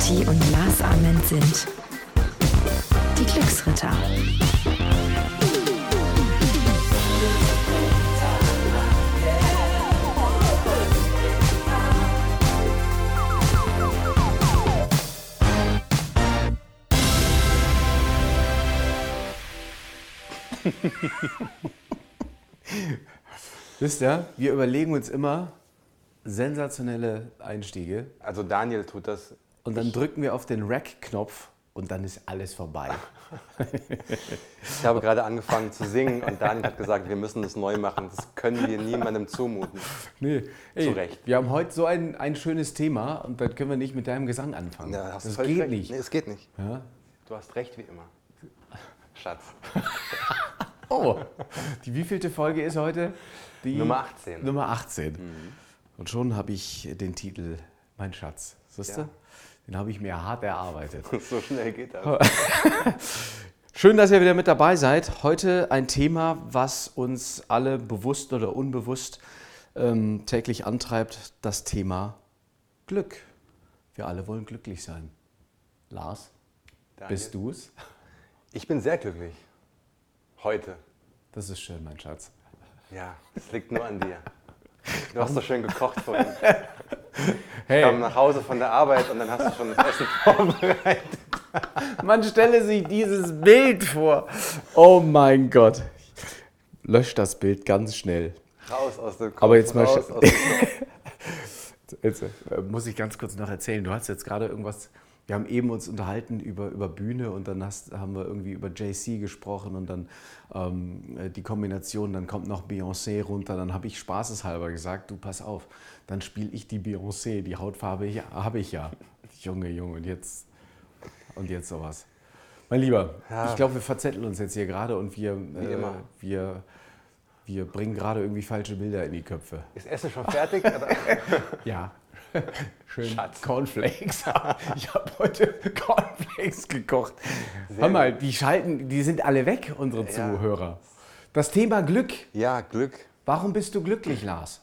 Kati und Lars Ament sind die Glücksritter. Wisst ihr, wir überlegen uns immer sensationelle Einstiege Also Daniel tut das. Und dann drücken wir auf den Rack-Knopf und dann ist alles vorbei. Ich habe gerade angefangen zu singen und Daniel hat gesagt, wir müssen das neu machen. Das können wir niemandem zumuten. Nee, ey, Zu Recht. Wir haben heute so ein, ein schönes Thema und dann können wir nicht mit deinem Gesang anfangen. Ja, das völlig geht recht. nicht. Nee, es geht nicht. Ja? Du hast recht wie immer. Schatz. Oh, die wievielte Folge ist heute? Die Nummer 18. Nummer 18. Und schon habe ich den Titel Mein Schatz. Siehst du? Ja. Den habe ich mir hart erarbeitet. So schnell geht das. Schön, dass ihr wieder mit dabei seid. Heute ein Thema, was uns alle bewusst oder unbewusst ähm, täglich antreibt, das Thema Glück. Wir alle wollen glücklich sein. Lars, Daniel. bist du es? Ich bin sehr glücklich. Heute. Das ist schön, mein Schatz. Ja, es liegt nur an dir. Du hast so schön gekocht vorhin. Hey, Ich kam nach Hause von der Arbeit und dann hast du schon das Essen vorbereitet. man stelle sich dieses Bild vor. Oh mein Gott. Lösch das Bild ganz schnell. Raus aus dem Kopf. Aber jetzt mal raus sch- aus dem Jetzt äh, muss ich ganz kurz noch erzählen. Du hast jetzt gerade irgendwas. Wir haben eben uns unterhalten über, über Bühne und dann hast, haben wir irgendwie über JC gesprochen und dann ähm, äh, die Kombination, dann kommt noch Beyoncé runter. Dann habe ich spaßeshalber gesagt, du pass auf, dann spiele ich die Beyoncé, die Hautfarbe habe ich ja. Junge, Junge, und jetzt, und jetzt sowas. Mein Lieber, Ja. ich glaube, wir verzetteln uns jetzt hier gerade und wir, äh, wir, wir bringen gerade irgendwie falsche Bilder in die Köpfe. Ist Essen schon fertig? Ja. Schön Schatz. Cornflakes. Ich habe heute Cornflakes gekocht. Sehr Hör mal, die schalten, die sind alle weg, unsere Ja. Zuhörer. Das Thema Glück. Ja, Glück. Warum bist du glücklich, Lars?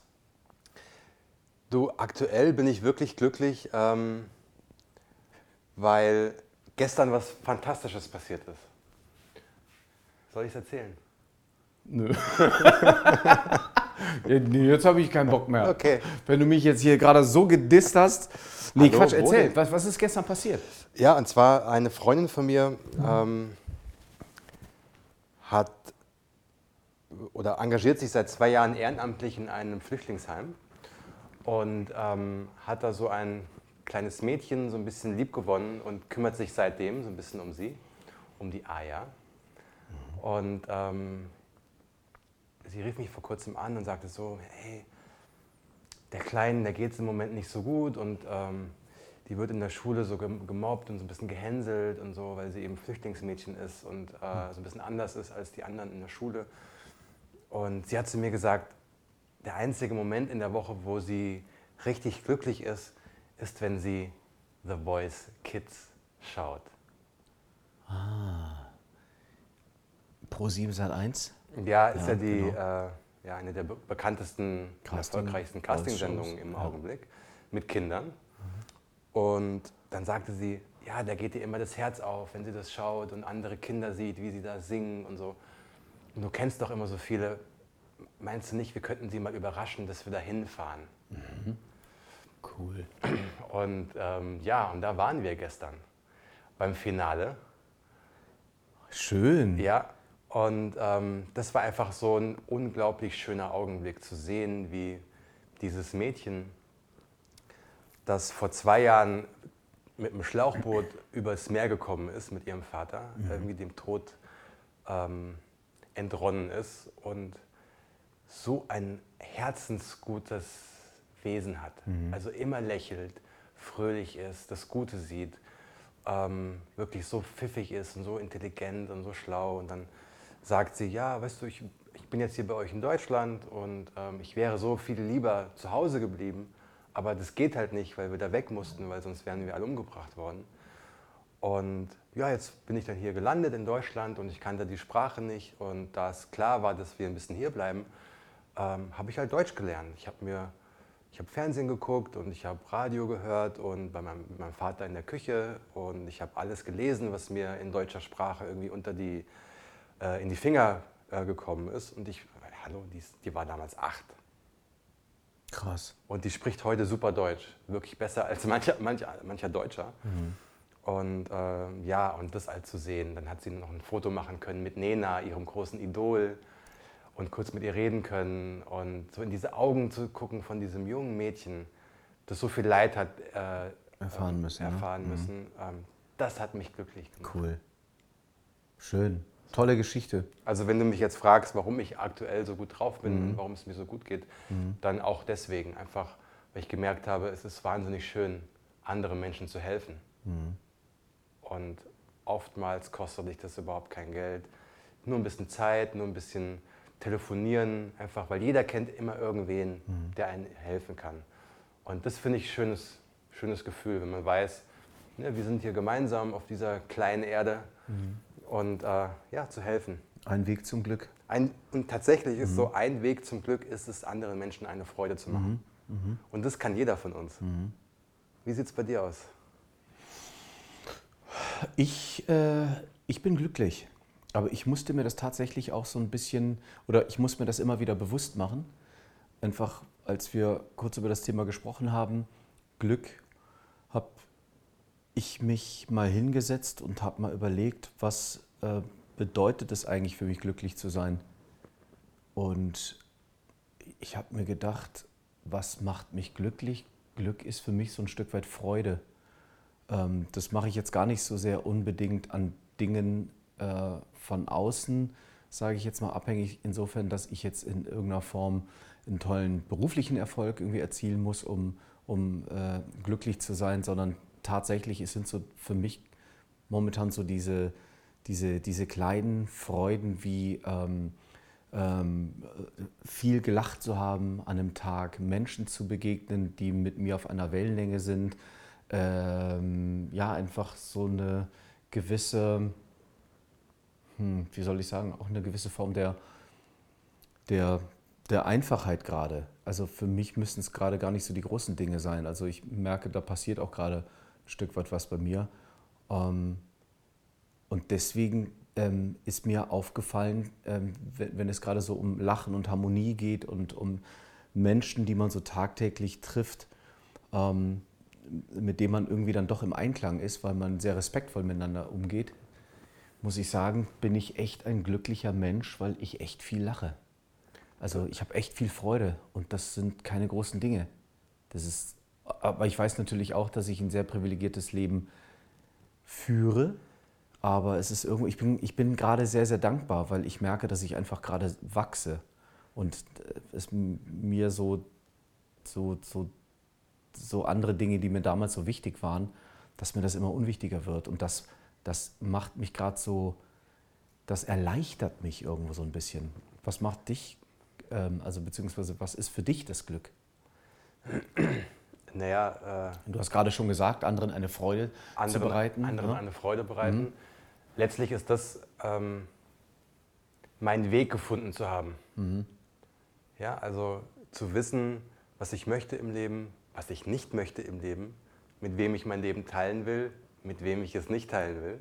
Du, aktuell bin ich wirklich glücklich, ähm, weil gestern was Fantastisches passiert ist. Soll ich es erzählen? Nö. Jetzt habe ich keinen Bock mehr. Okay. Wenn du mich jetzt hier gerade so gedisst hast. Nee, Hallo, Quatsch, erzähl. Was, was ist gestern passiert? Ja, und zwar eine Freundin von mir ähm, hat oder engagiert sich seit zwei Jahren ehrenamtlich in einem Flüchtlingsheim und ähm, hat da so ein kleines Mädchen so ein bisschen lieb gewonnen und kümmert sich seitdem so ein bisschen um sie, um die Aya. Und ähm, sie rief mich vor kurzem an und sagte so, hey, der Kleinen, der geht es im Moment nicht so gut und ähm, die wird in der Schule so gem- gemobbt und so ein bisschen gehänselt und so, weil sie eben Flüchtlingsmädchen ist und äh, so ein bisschen anders ist als die anderen in der Schule. Und sie hat zu mir gesagt, der einzige Moment in der Woche, wo sie richtig glücklich ist, ist, wenn sie The Voice Kids schaut. Pro 7 Sat 1. Ja, ist Ja, ja, die, genau. äh, ja eine der be bekanntesten, Casting- erfolgreichsten Castingsendungen im ja. Augenblick mit Kindern. Und dann sagte sie, ja, da geht ihr immer das Herz auf, wenn sie das schaut und andere Kinder sieht, wie sie da singen und so. Und du kennst doch immer so viele. Meinst du nicht, wir könnten sie mal überraschen, dass wir da hinfahren? Cool. Und ähm, ja, und da waren wir gestern beim Finale. Schön. Ja, und ähm, das war einfach so ein unglaublich schöner Augenblick zu sehen, wie dieses Mädchen, das vor zwei Jahren mit einem Schlauchboot übers Meer gekommen ist mit ihrem Vater, irgendwie dem Tod ähm, entronnen ist und so ein herzensgutes Wesen hat. Also immer lächelt, fröhlich ist, das Gute sieht, ähm, wirklich so pfiffig ist und so intelligent und so schlau. Und dann sagt sie, ja, weißt du, ich, ich bin jetzt hier bei euch in Deutschland und ähm, ich wäre so viel lieber zu Hause geblieben, aber das geht halt nicht, weil wir da weg mussten, weil sonst wären wir alle umgebracht worden. Und ja, jetzt bin ich dann hier gelandet in Deutschland und ich kannte die Sprache nicht. Und da es klar war, dass wir ein bisschen hier bleiben, ähm, habe ich halt Deutsch gelernt. Ich habe mir, ich habe Fernsehen geguckt und ich habe Radio gehört und bei meinem, meinem, Vater in der Küche und ich habe alles gelesen, was mir in deutscher Sprache irgendwie unter die, äh, in die Finger äh, gekommen ist. Und ich, hallo, die, die war damals acht. Krass. Und die spricht heute super Deutsch, wirklich besser als mancher, mancher, mancher Deutscher. Mhm. Und äh, ja, und das all zu sehen. Dann hat sie noch ein Foto machen können mit Nena, ihrem großen Idol, und kurz mit ihr reden können und so in diese Augen zu gucken von diesem jungen Mädchen, das so viel Leid hat äh, erfahren müssen. Erfahren ne? müssen. Mhm. Ähm, das hat mich glücklich gemacht. Cool. Schön. Tolle Geschichte. Also wenn du mich jetzt fragst, warum ich aktuell so gut drauf bin mhm. und warum es mir so gut geht, mhm. dann auch deswegen. Einfach, weil ich gemerkt habe, es ist wahnsinnig schön, anderen Menschen zu helfen. Mhm. Und oftmals kostet dich das überhaupt kein Geld. Nur ein bisschen Zeit, nur ein bisschen telefonieren, einfach, weil jeder kennt immer irgendwen, mhm. der einem helfen kann. Und das finde ich ein schönes, schönes Gefühl, wenn man weiß, ne, wir sind hier gemeinsam auf dieser kleinen Erde mhm. Und äh, ja, zu helfen. Ein Weg zum Glück. Ein, und tatsächlich ist mhm. so, ein Weg zum Glück ist es, anderen Menschen eine Freude zu machen. Mhm. Mhm. Und das kann jeder von uns. Mhm. Wie sieht es bei dir aus? Ich, äh, ich bin glücklich. Aber ich musste mir das tatsächlich auch so ein bisschen, oder ich muss mir das immer wieder bewusst machen. Einfach, als wir kurz über das Thema gesprochen haben, Glück, habe ich mich mal hingesetzt und habe mal überlegt, was äh, bedeutet es eigentlich für mich, glücklich zu sein. Und ich habe mir gedacht, was macht mich glücklich? Glück ist für mich so ein Stück weit Freude. Ähm, das mache ich jetzt gar nicht so sehr unbedingt an Dingen äh, von außen, sage ich jetzt mal, abhängig insofern, dass ich jetzt in irgendeiner Form einen tollen beruflichen Erfolg irgendwie erzielen muss, um, um äh, glücklich zu sein, sondern tatsächlich es sind so für mich momentan so diese, diese, diese kleinen Freuden wie ähm, ähm, viel gelacht zu haben an einem Tag, Menschen zu begegnen, die mit mir auf einer Wellenlänge sind, ähm, ja, einfach so eine gewisse hm, wie soll ich sagen, auch eine gewisse Form der, der, der Einfachheit gerade. Also für mich müssen es gerade gar nicht so die großen Dinge sein. Also ich merke, da passiert auch gerade Stück weit was bei mir. Ähm, und deswegen ähm, ist mir aufgefallen, ähm, wenn, wenn es gerade so um Lachen und Harmonie geht und um Menschen, die man so tagtäglich trifft, mit denen man irgendwie dann doch im Einklang ist, weil man sehr respektvoll miteinander umgeht, muss ich sagen, bin ich echt ein glücklicher Mensch, weil ich echt viel lache. Also ich habe echt viel Freude und das sind keine großen Dinge. Das ist, aber ich weiß natürlich auch, dass ich ein sehr privilegiertes Leben führe. Aber es ist irgendwo, ich bin, ich bin gerade sehr, sehr dankbar, weil ich merke, dass ich einfach gerade wachse und äh, es mir so, so, so, so andere Dinge, die mir damals so wichtig waren, dass mir das immer unwichtiger wird. Und das das macht mich gerade so, das erleichtert mich irgendwo so ein bisschen. Was macht dich, ähm, also beziehungsweise was ist für dich das Glück? Naja, äh, du hast gerade schon gesagt, anderen eine Freude andere, zu bereiten. Anderen ja? eine Freude bereiten. Mhm. Letztlich ist das ähm, mein Weg gefunden zu haben. Mhm. Ja, also zu wissen, was ich möchte im Leben, was ich nicht möchte im Leben, mit wem ich mein Leben teilen will, mit wem ich es nicht teilen will.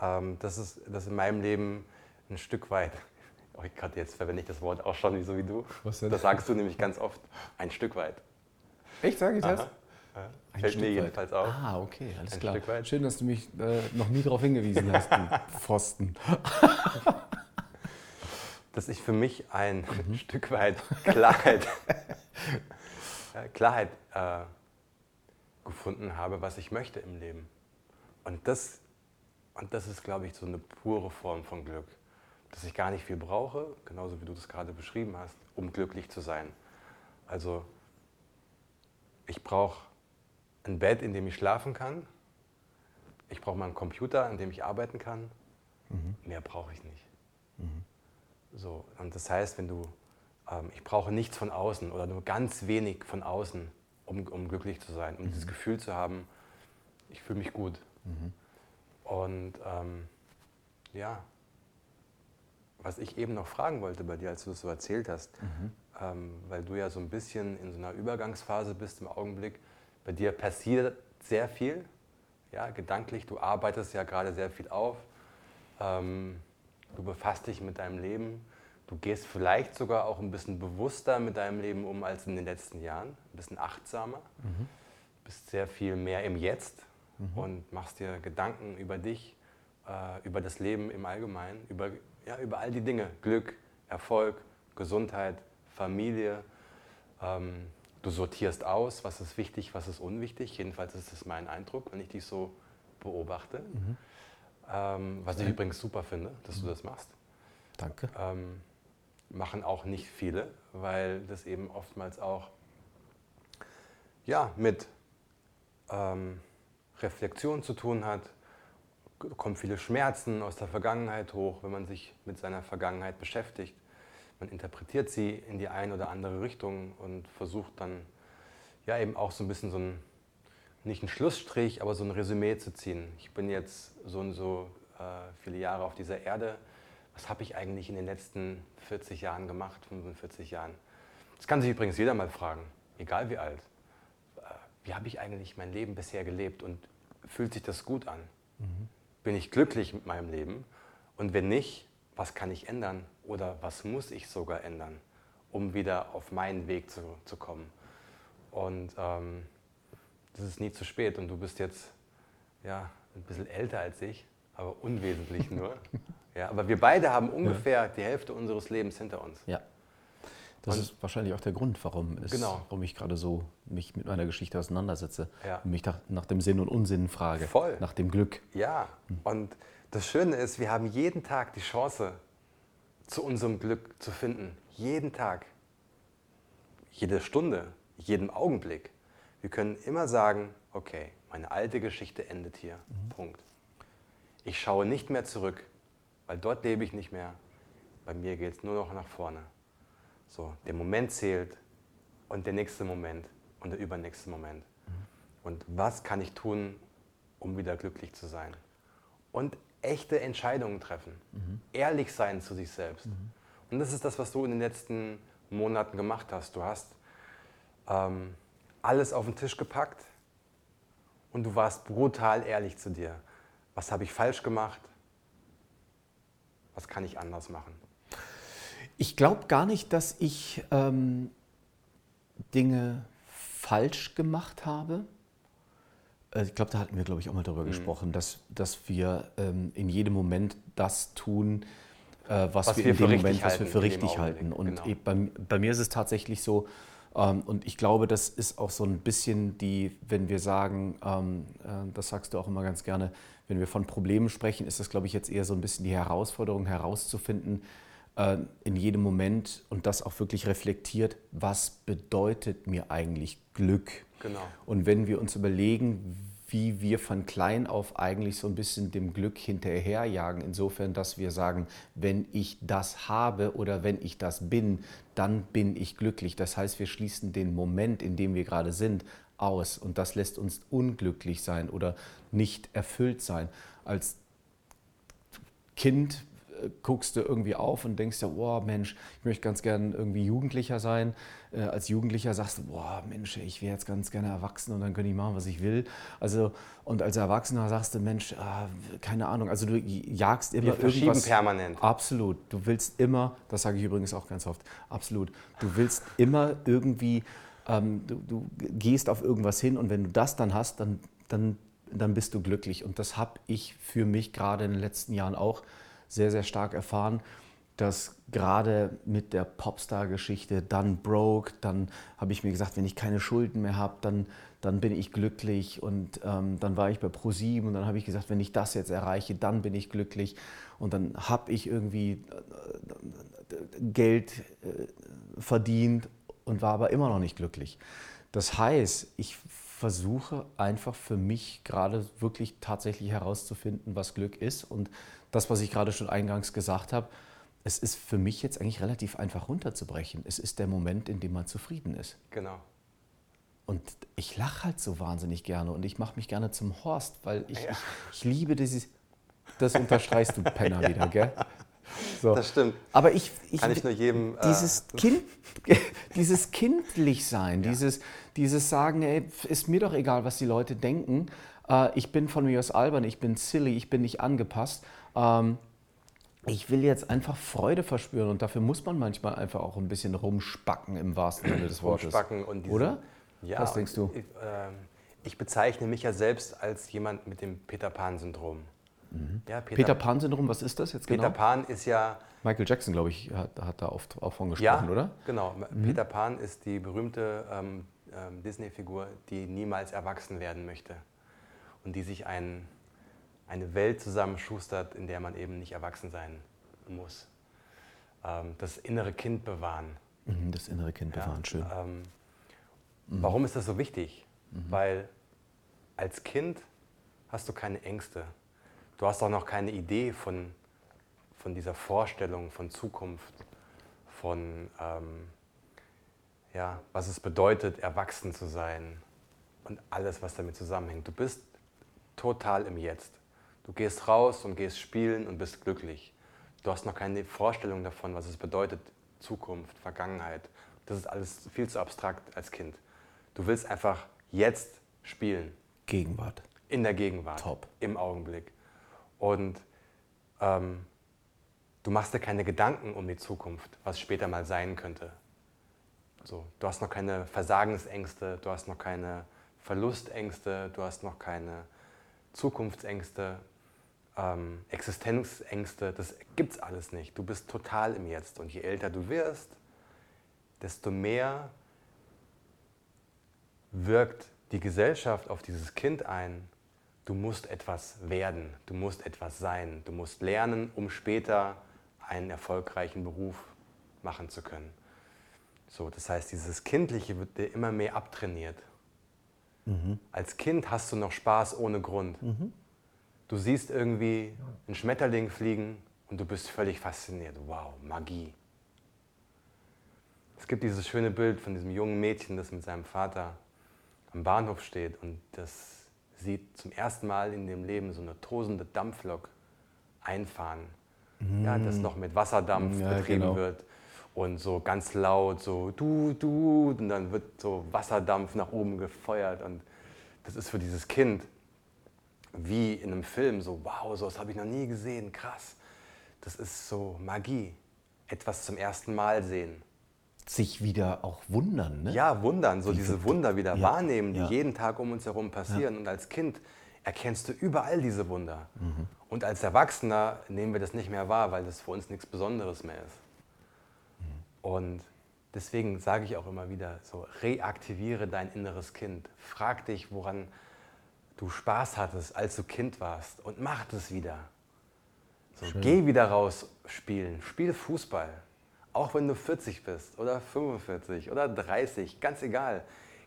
Ähm, das ist das in meinem Leben ein Stück weit. Oh, gerade jetzt verwende ich das Wort auch schon so wie du. Das sagst du nämlich ganz oft. Ein Stück weit. Echt, sage ich das? Ja. Fällt Stück mir jedenfalls auf. Ah, okay, alles ein klar. Schön, dass du mich äh, noch nie darauf hingewiesen hast, du Pfosten. dass ich für mich ein mhm. Stück weit Klarheit, Klarheit äh, gefunden habe, was ich möchte im Leben. Und das, und das ist, glaube ich, so eine pure Form von Glück. Dass ich gar nicht viel brauche, genauso wie du das gerade beschrieben hast, um glücklich zu sein. Also ich brauche ein Bett, in dem ich schlafen kann. Ich brauche mal einen Computer, an dem ich arbeiten kann. Mhm. Mehr brauche ich nicht. Mhm. So, und das heißt, wenn du, ähm, ich brauche nichts von außen oder nur ganz wenig von außen, um, um glücklich zu sein, um mhm. dieses Gefühl zu haben, ich fühle mich gut. Mhm. Und ähm, ja, was ich eben noch fragen wollte bei dir, als du das so erzählt hast, mhm. ähm, weil du ja so ein bisschen in so einer Übergangsphase bist im Augenblick, bei dir passiert sehr viel, ja, gedanklich, du arbeitest ja gerade sehr viel auf, ähm, du befasst dich mit deinem Leben, du gehst vielleicht sogar auch ein bisschen bewusster mit deinem Leben um als in den letzten Jahren, ein bisschen achtsamer, mhm. bist sehr viel mehr im Jetzt mhm. und machst dir Gedanken über dich, äh, über das Leben im Allgemeinen, über, ja, über all die Dinge, Glück, Erfolg, Gesundheit, Familie. Ähm, du sortierst aus, was ist wichtig, was ist unwichtig. Jedenfalls ist das mein Eindruck, wenn ich dich so beobachte. Mhm. Ähm, was ich übrigens super finde, dass mhm. du das machst. Danke. Ähm, machen auch nicht viele, weil das eben oftmals auch ja, mit ähm, Reflexion zu tun hat. Kommen viele Schmerzen aus der Vergangenheit hoch, wenn man sich mit seiner Vergangenheit beschäftigt. Man interpretiert sie in die eine oder andere Richtung und versucht dann ja eben auch so ein bisschen so ein, nicht einen Schlussstrich, aber so ein Resümee zu ziehen. Ich bin jetzt so und so äh, viele Jahre auf dieser Erde. Was habe ich eigentlich in den letzten 40 Jahren gemacht, 45 Jahren? Das kann sich übrigens jeder mal fragen, egal wie alt. Äh, wie habe ich eigentlich mein Leben bisher gelebt und fühlt sich das gut an? Bin ich glücklich mit meinem Leben? Und wenn nicht, was kann ich ändern oder was muss ich sogar ändern, um wieder auf meinen Weg zu, zu kommen? Und ähm, das ist nie zu spät und du bist jetzt ja, ein bisschen älter als ich, aber unwesentlich nur. ja, aber wir beide haben ungefähr ja. die Hälfte unseres Lebens hinter uns. Ja. Das und ist wahrscheinlich auch der Grund, warum, es, genau. warum ich gerade so mich mit meiner Geschichte auseinandersetze ja. und mich nach, nach, dem Sinn und Unsinn frage. Voll. Nach dem Glück. Ja, hm. und das Schöne ist, wir haben jeden Tag die Chance, zu unserem Glück zu finden. Jeden Tag. Jede Stunde, jeden Augenblick. Wir können immer sagen, okay, meine alte Geschichte endet hier. Mhm. Punkt. Ich schaue nicht mehr zurück, weil dort lebe ich nicht mehr. Bei mir geht es nur noch nach vorne. So, der Moment zählt und der nächste Moment und der übernächste Moment. Mhm. Und was kann ich tun, um wieder glücklich zu sein? Und echte Entscheidungen treffen, mhm. ehrlich sein zu sich selbst. Mhm. Und das ist das, was du in den letzten Monaten gemacht hast. Du hast ähm, alles auf den Tisch gepackt und du warst brutal ehrlich zu dir. Was habe ich falsch gemacht? Was kann ich anders machen? Ich glaube gar nicht, dass ich ähm, Dinge falsch gemacht habe. Äh, ich glaube, da hatten wir, glaube ich, auch mal darüber mhm. gesprochen, dass, dass wir ähm, in jedem Moment das tun, äh, was, was, wir in dem Moment, was wir für richtig halten. Und genau. bei, bei, mir ist es tatsächlich so, ähm, und ich glaube, das ist auch so ein bisschen die, wenn wir sagen, ähm, äh, das sagst du auch immer ganz gerne, wenn wir von Problemen sprechen, ist das, glaube ich, jetzt eher so ein bisschen die Herausforderung herauszufinden, in jedem Moment und das auch wirklich reflektiert, was bedeutet mir eigentlich Glück? Genau. Und wenn wir uns überlegen, wie wir von klein auf eigentlich so ein bisschen dem Glück hinterherjagen, insofern, dass wir sagen, wenn ich das habe oder wenn ich das bin, dann bin ich glücklich. Das heißt, wir schließen den Moment, in dem wir gerade sind, aus und das lässt uns unglücklich sein oder nicht erfüllt sein. Als Kind guckst du irgendwie auf und denkst ja, oh Mensch, ich möchte ganz gern irgendwie Jugendlicher sein. Äh, als Jugendlicher sagst du, boah Mensch, ich wäre jetzt ganz gerne erwachsen und dann könnte ich machen, was ich will. Also, und als Erwachsener sagst du, Mensch, ah, keine Ahnung, also du jagst immer Wir irgendwas. permanent. Absolut. Du willst immer, das sage ich übrigens auch ganz oft, absolut, du willst immer irgendwie, ähm, du, du gehst auf irgendwas hin und wenn du das dann hast, dann, dann dann bist du glücklich. Und das habe ich für mich gerade in den letzten Jahren auch sehr, sehr stark erfahren, dass gerade mit der Popstar-Geschichte dann broke, dann habe ich mir gesagt, wenn ich keine Schulden mehr habe, dann, dann bin ich glücklich. Und ähm, dann war ich bei ProSieben und dann habe ich gesagt, wenn ich das jetzt erreiche, dann bin ich glücklich. Und dann habe ich irgendwie äh, Geld äh, verdient und war aber immer noch nicht glücklich. Das heißt, ich versuche einfach für mich gerade wirklich tatsächlich herauszufinden, was Glück ist und das, was ich gerade schon eingangs gesagt habe, es ist für mich jetzt eigentlich relativ einfach runterzubrechen. Es ist der Moment, in dem man zufrieden ist. Genau. Und ich lache halt so wahnsinnig gerne und ich mache mich gerne zum Horst, weil ich, ja. ich, ich, liebe dieses, das unterstreichst du Penner ja. wieder, gell? So. Das stimmt. Aber ich, ich Kann ich nur jedem, äh, dieses Kind, dieses kindlich sein, dieses, dieses sagen, ey, ist mir doch egal, was die Leute denken. Äh, ich bin von mir aus albern, ich bin silly, ich bin nicht angepasst. Ähm, ich will jetzt einfach Freude verspüren und dafür muss man manchmal einfach auch ein bisschen rumspacken im wahrsten Sinne des Wortes. Rumspacken und diese- Oder? Ja, Was denkst du? Ich, ähm, ich bezeichne mich ja selbst als jemand mit dem Peter Pan-Syndrom. Ja, Peter, Mhm. Peter Pan-Syndrom, was ist das jetzt Peter genau? Pan ist ja, Michael Jackson, glaube ich, hat, hat da oft auch von ja, gesprochen, oder? genau. Peter Pan ist die berühmte ähm, ähm, Disney-Figur, die niemals erwachsen werden möchte und die sich ein, eine Welt zusammenschustert, in der man eben nicht erwachsen sein muss. Ähm, das innere Kind bewahren. Mhm, Das innere Kind Ja, bewahren, schön. Ähm, Warum ist das so wichtig? Weil als Kind hast du keine Ängste. Du hast auch noch keine Idee von, von dieser Vorstellung von Zukunft, von ähm, ja, was es bedeutet, erwachsen zu sein und alles, was damit zusammenhängt. Du bist total im Jetzt. Du gehst raus und gehst spielen und bist glücklich. Du hast noch keine Vorstellung davon, was es bedeutet, Zukunft, Vergangenheit. Das ist alles viel zu abstrakt als Kind. Du willst einfach jetzt spielen, Gegenwart. in der Gegenwart, Top. im Augenblick. Und ähm, du machst dir keine Gedanken um die Zukunft, was später mal sein könnte. So, du hast noch keine Versagensängste, du hast noch keine Verlustängste, du hast noch keine Zukunftsängste, ähm, Existenzängste. Das gibt's alles nicht. Du bist total im Jetzt. Und je älter du wirst, desto mehr wirkt die Gesellschaft auf dieses Kind ein, du musst etwas werden, du musst etwas sein, du musst lernen, um später einen erfolgreichen Beruf machen zu können. So, das heißt, dieses Kindliche wird dir immer mehr abtrainiert. Als Kind hast du noch Spaß ohne Grund. Du siehst irgendwie einen Schmetterling fliegen und du bist völlig fasziniert. Wow, Magie. Es gibt dieses schöne Bild von diesem jungen Mädchen, das mit seinem Vater am Bahnhof steht und das sieht zum ersten Mal in dem Leben so eine tosende Dampflok einfahren. Ja, das noch mit Wasserdampf Ja, betrieben genau. wird und so ganz laut so du, du und dann wird so Wasserdampf nach oben gefeuert und das ist für dieses Kind wie in einem Film so wow, sowas habe ich noch nie gesehen, krass. Das ist so Magie, etwas zum ersten Mal sehen. Sich wieder auch wundern, ne? Ja, wundern, so diese Wunder wieder Ja, wahrnehmen, die ja. jeden Tag um uns herum passieren. Und als Kind erkennst du überall diese Wunder. Mhm. Und als Erwachsener nehmen wir das nicht mehr wahr, weil das für uns nichts Besonderes mehr ist. Und deswegen sage ich auch immer wieder, so reaktiviere dein inneres Kind. Frag dich, woran du Spaß hattest, als du Kind warst und mach das wieder. So, geh wieder raus spielen, spiel Fußball. Auch wenn du 40 bist oder 45 oder 30, ganz egal.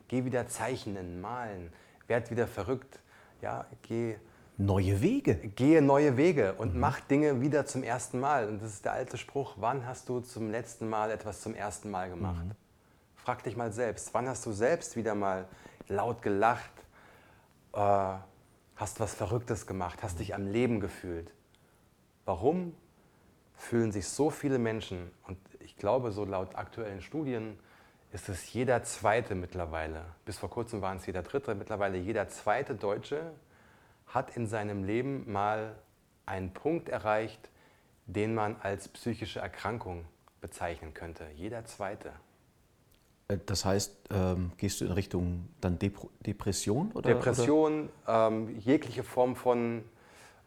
Geh wieder zeichnen, malen, werd wieder verrückt. Ja, geh, Neue Wege. gehe neue Wege und mach Dinge wieder zum ersten Mal. Und das ist der alte Spruch, wann hast du zum letzten Mal etwas zum ersten Mal gemacht? Frag dich mal selbst, wann hast du selbst wieder mal laut gelacht, äh, hast was Verrücktes gemacht, hast dich am Leben gefühlt? Warum fühlen sich so viele Menschen, und ich glaube, so laut aktuellen Studien ist es jeder zweite mittlerweile, bis vor kurzem waren es jeder dritte, mittlerweile jeder zweite Deutsche hat in seinem Leben mal einen Punkt erreicht, den man als psychische Erkrankung bezeichnen könnte. Jeder zweite. Äh, Das heißt, ähm, gehst du in Richtung dann Depro Depression? Oder, Depression, ähm, jegliche Form von,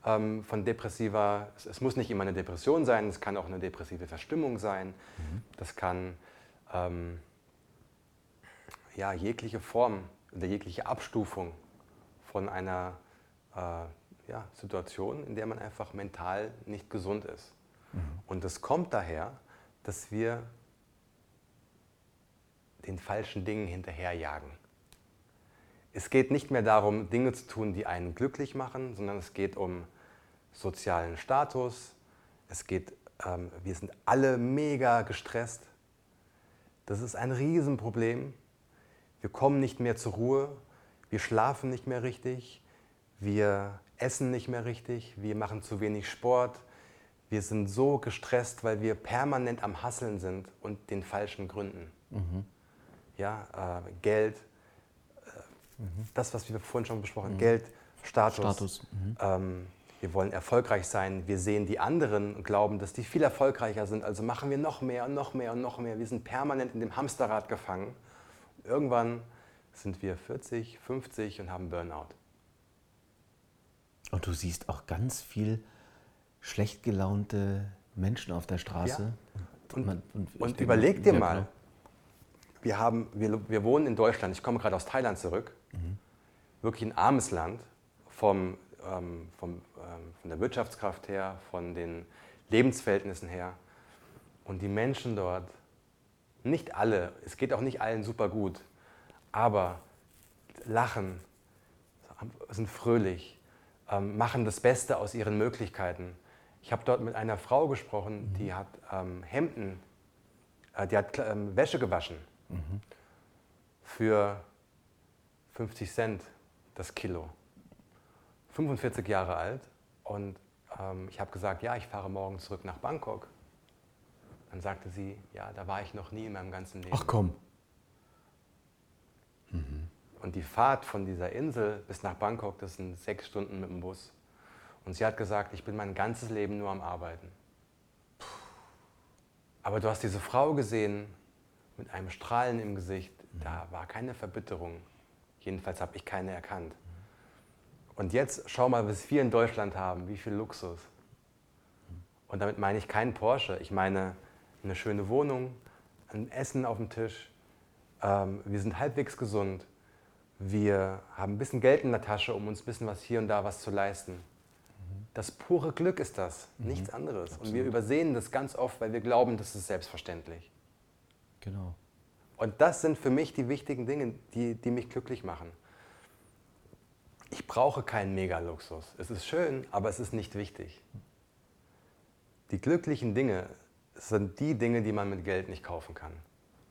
ähm, von depressiver, es, es muss nicht immer eine Depression sein, es kann auch eine depressive Verstimmung sein, das kann ähm, ja, jegliche Form oder jegliche Abstufung von einer äh, ja, Situation, in der man einfach mental nicht gesund ist. Und das kommt daher, dass wir den falschen Dingen hinterherjagen. Es geht nicht mehr darum, Dinge zu tun, die einen glücklich machen, sondern es geht um sozialen Status. Es geht, ähm, wir sind alle mega gestresst. Das ist ein Riesenproblem. Wir kommen nicht mehr zur Ruhe. Wir schlafen nicht mehr richtig. Wir essen nicht mehr richtig. Wir machen zu wenig Sport. Wir sind so gestresst, weil wir permanent am Hasseln sind und den falschen Gründen. Ja, äh, Geld, äh, das, was wir vorhin schon besprochen haben, Geld, Status. Status, Ähm, wir wollen erfolgreich sein. Wir sehen die anderen und glauben, dass die viel erfolgreicher sind. Also machen wir noch mehr und noch mehr und noch mehr. Wir sind permanent in dem Hamsterrad gefangen. Irgendwann sind wir 40, 50 und haben Burnout. Und du siehst auch ganz viel schlecht gelaunte Menschen auf der Straße. Ja. Und, man- und und denke, überleg dir mal, wir, haben, wir, wir wohnen in Deutschland, ich komme gerade aus Thailand zurück, wirklich ein armes Land, vom, ähm, vom, ähm, von der Wirtschaftskraft her, von den Lebensverhältnissen her. Und die Menschen dort, nicht alle, es geht auch nicht allen super gut, aber lachen, sind fröhlich, ähm, machen das Beste aus ihren Möglichkeiten. Ich habe dort mit einer Frau gesprochen, die hat ähm, Hemden, äh, die hat ähm, Wäsche gewaschen für 50 Cent das Kilo. 45 Jahre alt und ähm, ich habe gesagt, ja, ich fahre morgen zurück nach Bangkok. Dann sagte sie, ja, da war ich noch nie in meinem ganzen Leben. Ach komm. Und die Fahrt von dieser Insel bis nach Bangkok, das sind sechs Stunden mit dem Bus. Und sie hat gesagt, ich bin mein ganzes Leben nur am Arbeiten. Aber du hast diese Frau gesehen mit einem Strahlen im Gesicht. Da war keine Verbitterung. Jedenfalls habe ich keine erkannt. Und jetzt schau mal, was wir in Deutschland haben, wie viel Luxus. Und damit meine ich keinen Porsche. Ich meine eine schöne Wohnung, ein Essen auf dem Tisch. Ähm, wir sind halbwegs gesund. Wir haben ein bisschen Geld in der Tasche, um uns ein bisschen was hier und da was zu leisten. Das pure Glück ist das, nichts anderes. Und wir übersehen das ganz oft, weil wir glauben, das ist selbstverständlich. Genau. Und das sind für mich die wichtigen Dinge, die, die mich glücklich machen. Ich brauche keinen Megaluxus. Es ist schön, aber es ist nicht wichtig. Die glücklichen Dinge sind die Dinge, die man mit Geld nicht kaufen kann.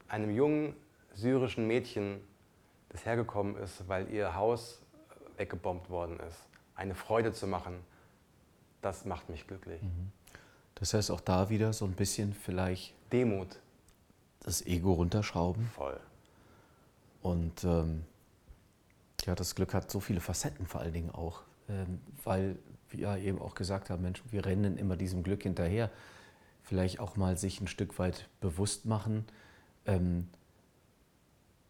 Einem jungen syrischen Mädchen, das hergekommen ist, weil ihr Haus weggebombt worden ist, eine Freude zu machen, das macht mich glücklich. Das heißt auch da wieder so ein bisschen vielleicht Demut, das Ego runterschrauben. voll. Und ähm, ja, das Glück hat so viele Facetten vor allen Dingen auch. Ähm, weil wir ja eben auch gesagt haben, Mensch, wir rennen immer diesem Glück hinterher. Vielleicht auch mal sich ein Stück weit bewusst machen, ähm,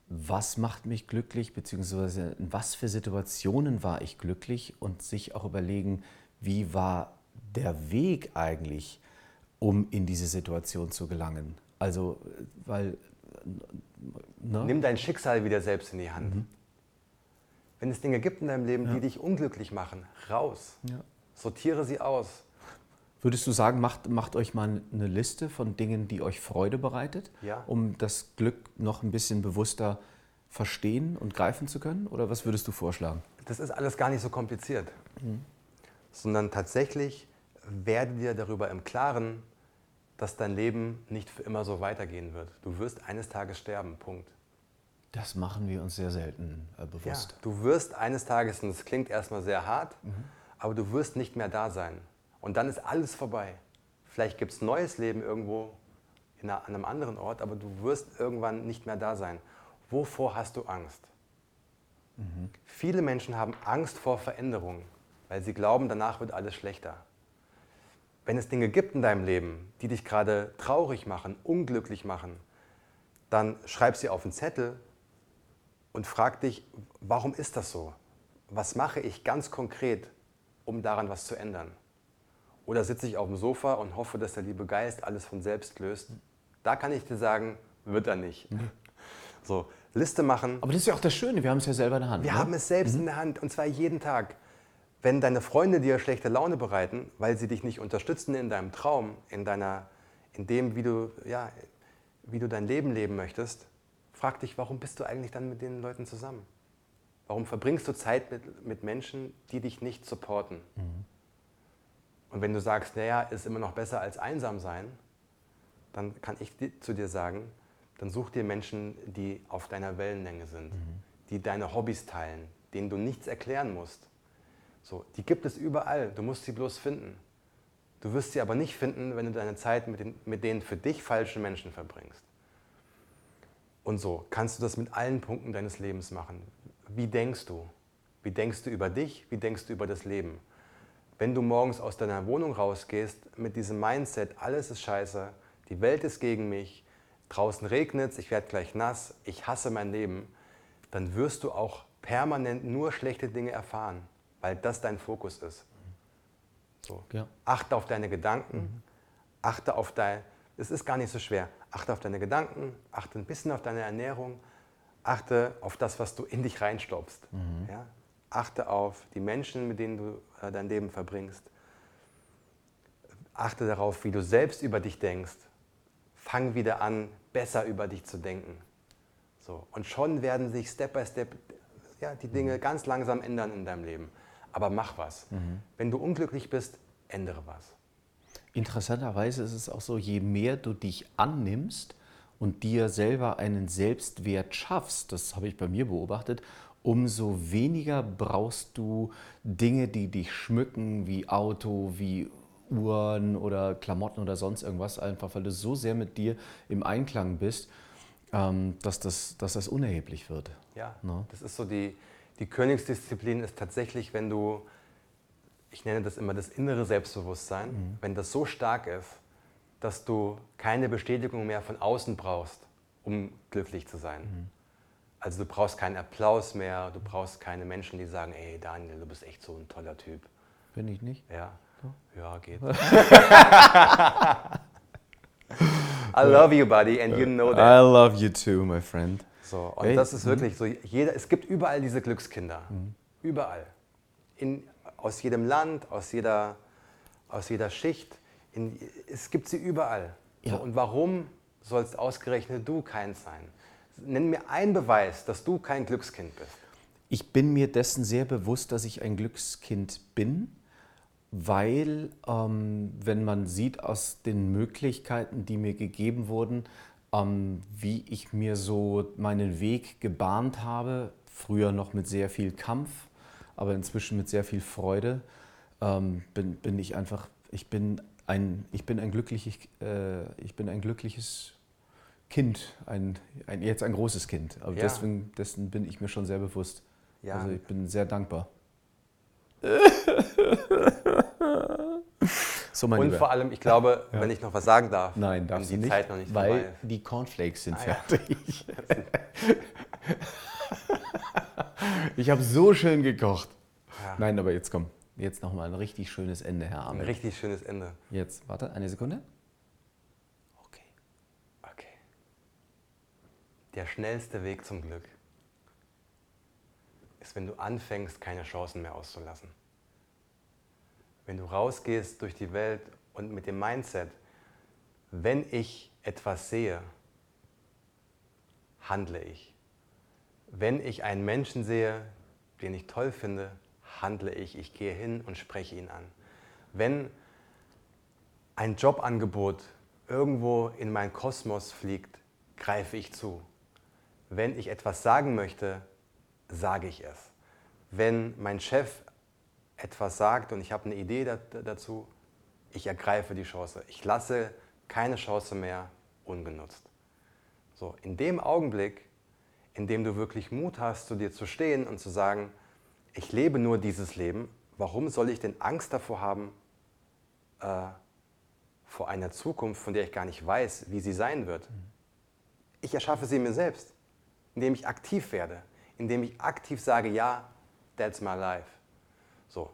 was macht mich glücklich, beziehungsweise in was für Situationen war ich glücklich und sich auch überlegen, wie war der Weg eigentlich, um in diese Situation zu gelangen. Also, weil... Ne? Nimm dein Schicksal wieder selbst in die Hand. Wenn es Dinge gibt in deinem Leben, die dich unglücklich machen, raus. Ja. Sortiere sie aus. Würdest du sagen, macht, macht euch mal eine Liste von Dingen, die euch Freude bereitet, Ja. um das Glück noch ein bisschen bewusster verstehen und greifen zu können? Oder was würdest du vorschlagen? Das ist alles gar nicht so kompliziert. Sondern tatsächlich werde dir darüber im Klaren, dass dein Leben nicht für immer so weitergehen wird. Du wirst eines Tages sterben, Punkt. Das machen wir uns sehr selten äh, bewusst. Ja, du wirst eines Tages, und das klingt erstmal sehr hart, aber du wirst nicht mehr da sein. Und dann ist alles vorbei. Vielleicht gibt es neues Leben irgendwo in einer, an einem anderen Ort, aber du wirst irgendwann nicht mehr da sein. Wovor hast du Angst? Viele Menschen haben Angst vor Veränderung, weil sie glauben, danach wird alles schlechter. Wenn es Dinge gibt in deinem Leben, die dich gerade traurig machen, unglücklich machen, dann schreib sie auf einen Zettel und frag dich, warum ist das so? Was mache ich ganz konkret, um daran was zu ändern? Oder sitze ich auf dem Sofa und hoffe, dass der liebe Geist alles von selbst löst? Da kann ich dir sagen, wird er nicht. So, Liste machen. Aber das ist ja auch das Schöne, wir haben es ja selber in der Hand. Wir ne? haben es selbst in der Hand und zwar jeden Tag. Wenn deine Freunde dir schlechte Laune bereiten, weil sie dich nicht unterstützen in deinem Traum, in, deiner, in dem, wie du, ja, wie du dein Leben leben möchtest, frag dich, warum bist du eigentlich dann mit den Leuten zusammen? Warum verbringst du Zeit mit, mit Menschen, die dich nicht supporten? Und wenn du sagst, naja, ist immer noch besser als einsam sein, dann kann ich zu dir sagen, dann such dir Menschen, die auf deiner Wellenlänge sind, die deine Hobbys teilen, denen du nichts erklären musst. So, die gibt es überall, du musst sie bloß finden. Du wirst sie aber nicht finden, wenn du deine Zeit mit den, mit den für dich falschen Menschen verbringst. Und so kannst du das mit allen Punkten deines Lebens machen. Wie denkst du? Wie denkst du über dich? Wie denkst du über das Leben? Wenn du morgens aus deiner Wohnung rausgehst mit diesem Mindset, alles ist scheiße, die Welt ist gegen mich, draußen regnet es, ich werde gleich nass, ich hasse mein Leben, dann wirst du auch permanent nur schlechte Dinge erfahren, weil das dein Fokus ist. So. Ja. Achte auf deine Gedanken, mhm. achte auf dein, es ist gar nicht so schwer, achte auf deine Gedanken, achte ein bisschen auf deine Ernährung, achte auf das, was du in dich reinstopfst. Mhm. Ja? Achte auf die Menschen, mit denen du äh, dein Leben verbringst. Achte darauf, wie du selbst über dich denkst. Fang wieder an, besser über dich zu denken. So. Und schon werden sich Step by Step ja, die Dinge mhm. ganz langsam ändern in deinem Leben. Aber mach was. Mhm. Wenn du unglücklich bist, ändere was. Interessanterweise ist es auch so, je mehr du dich annimmst und dir selber einen Selbstwert schaffst, das habe ich bei mir beobachtet, umso weniger brauchst du Dinge, die dich schmücken, wie Auto, wie Uhren oder Klamotten oder sonst irgendwas, einfach weil du so sehr mit dir im Einklang bist, ähm, dass, das, dass das unerheblich wird. Ja? Ne? das ist so die, die Königsdisziplin ist tatsächlich, wenn du ich nenne das immer das innere Selbstbewusstsein, mhm. wenn das so stark ist, dass du keine Bestätigung mehr von außen brauchst, um glücklich zu sein. Mhm. Also du brauchst keinen Applaus mehr, du brauchst keine Menschen, die sagen, ey Daniel, du bist echt so ein toller Typ. Bin ich nicht? Ja. So? Ja, geht. I love you, buddy, and you know that. I love you too, my friend. So, und hey. das ist wirklich mhm. so, jeder, es gibt überall diese Glückskinder. Mhm. Überall. In aus jedem Land, aus jeder, aus jeder Schicht. In, es gibt sie überall. Ja. So, und warum sollst ausgerechnet du keins sein? Nenn mir einen Beweis, dass du kein Glückskind bist. Ich bin mir dessen sehr bewusst, dass ich ein Glückskind bin, weil ähm, wenn man sieht aus den Möglichkeiten, die mir gegeben wurden, ähm, wie ich mir so meinen Weg gebahnt habe, früher noch mit sehr viel Kampf, aber inzwischen mit sehr viel Freude ähm, bin, bin ich einfach, ich bin ein, ich bin ein, glückliches, äh, ich bin ein glückliches Kind, ein, ein, jetzt ein großes Kind. Aber ja. deswegen, dessen bin ich mir schon sehr bewusst. Ja. Also ich bin sehr dankbar. so, Und Lieber. vor allem, ich glaube, ja. wenn ich noch was sagen darf, Nein, darf die nicht, Zeit noch nicht weil die Cornflakes sind ah, fertig. Ich habe so schön gekocht. Nein, aber jetzt komm. Jetzt nochmal ein richtig schönes Ende, Herr Armin. Ein richtig schönes Ende. Jetzt, warte, eine Sekunde. Okay. Okay. Der schnellste Weg zum Glück ist, wenn du anfängst, keine Chancen mehr auszulassen. Wenn du rausgehst durch die Welt und mit dem Mindset, wenn ich etwas sehe, handle ich. Wenn ich einen Menschen sehe, den ich toll finde, handle ich. Ich gehe hin und spreche ihn an. Wenn ein Jobangebot irgendwo in meinen Kosmos fliegt, greife ich zu. Wenn ich etwas sagen möchte, sage ich es. Wenn mein Chef etwas sagt und ich habe eine Idee dazu, ich ergreife die Chance. Ich lasse keine Chance mehr ungenutzt. So, in dem Augenblick indem du wirklich Mut hast, zu dir zu stehen und zu sagen, ich lebe nur dieses Leben, warum soll ich denn Angst davor haben, äh, vor einer Zukunft, von der ich gar nicht weiß, wie sie sein wird? Ich erschaffe sie mir selbst, indem ich aktiv werde, indem ich aktiv sage, ja, that's my life. So.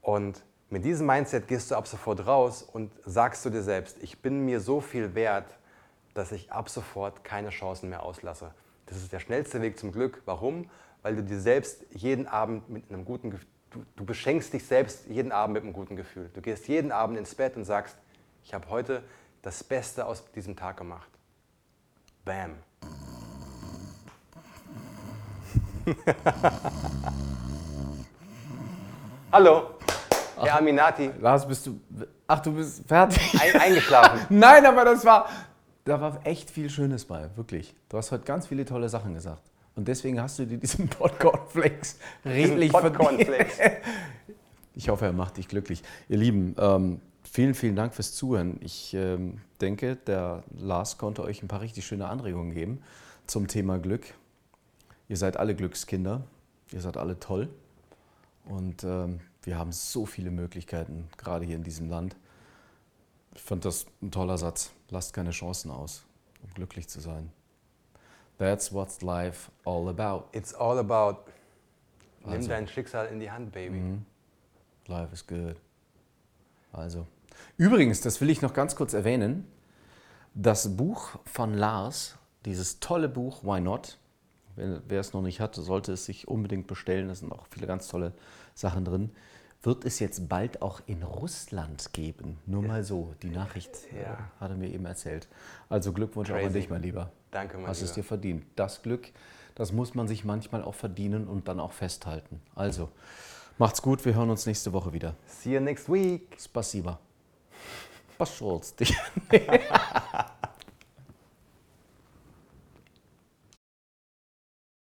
Und mit diesem Mindset gehst du ab sofort raus und sagst zu dir selbst, ich bin mir so viel wert, dass ich ab sofort keine Chancen mehr auslasse. Das ist der schnellste Weg zum Glück. Warum? Weil du dir selbst jeden Abend mit einem guten Gefühl, du, du beschenkst dich selbst jeden Abend mit einem guten Gefühl. Du gehst jeden Abend ins Bett und sagst, ich habe heute das Beste aus diesem Tag gemacht. Bam. Hallo, Herr Aminati. Lars, bist du. Ach, du bist fertig. Ein, eingeschlafen. Nein, aber das war da war echt viel Schönes bei, wirklich. Du hast heute ganz viele tolle Sachen gesagt. Und deswegen hast du dir diesen Popcornflakes redlich Popcornflakes. Ich hoffe, er macht dich glücklich. Ihr Lieben, ähm, vielen, vielen Dank fürs Zuhören. Ich ähm, denke, der Lars konnte euch ein paar richtig schöne Anregungen geben zum Thema Glück. Ihr seid alle Glückskinder, ihr seid alle toll und ähm, wir haben so viele Möglichkeiten, gerade hier in diesem Land. Ich fand das ein toller Satz. Lasst keine Chancen aus, um glücklich zu sein. That's what's life all about. It's all about. Nimm Also. dein Schicksal in die Hand, Baby. Mhm. Life is good. Also. Übrigens, das will ich noch ganz kurz erwähnen. Das Buch von Lars, dieses tolle Buch Why Not, wer, wer es noch nicht hat, sollte es sich unbedingt bestellen. Da sind auch viele ganz tolle Sachen drin. Wird es jetzt bald auch in Russland geben? Nur mal so, die Nachricht äh, Ja. hat er mir eben erzählt. Also Glückwunsch auch an Crazy. dich, mein Lieber. Danke, mein Hast es dir Lieber. verdient. Das Glück, das muss man sich manchmal auch verdienen und dann auch festhalten. Also, macht's gut, wir hören uns nächste Woche wieder. See you next week. Spasiba. Пошел ты.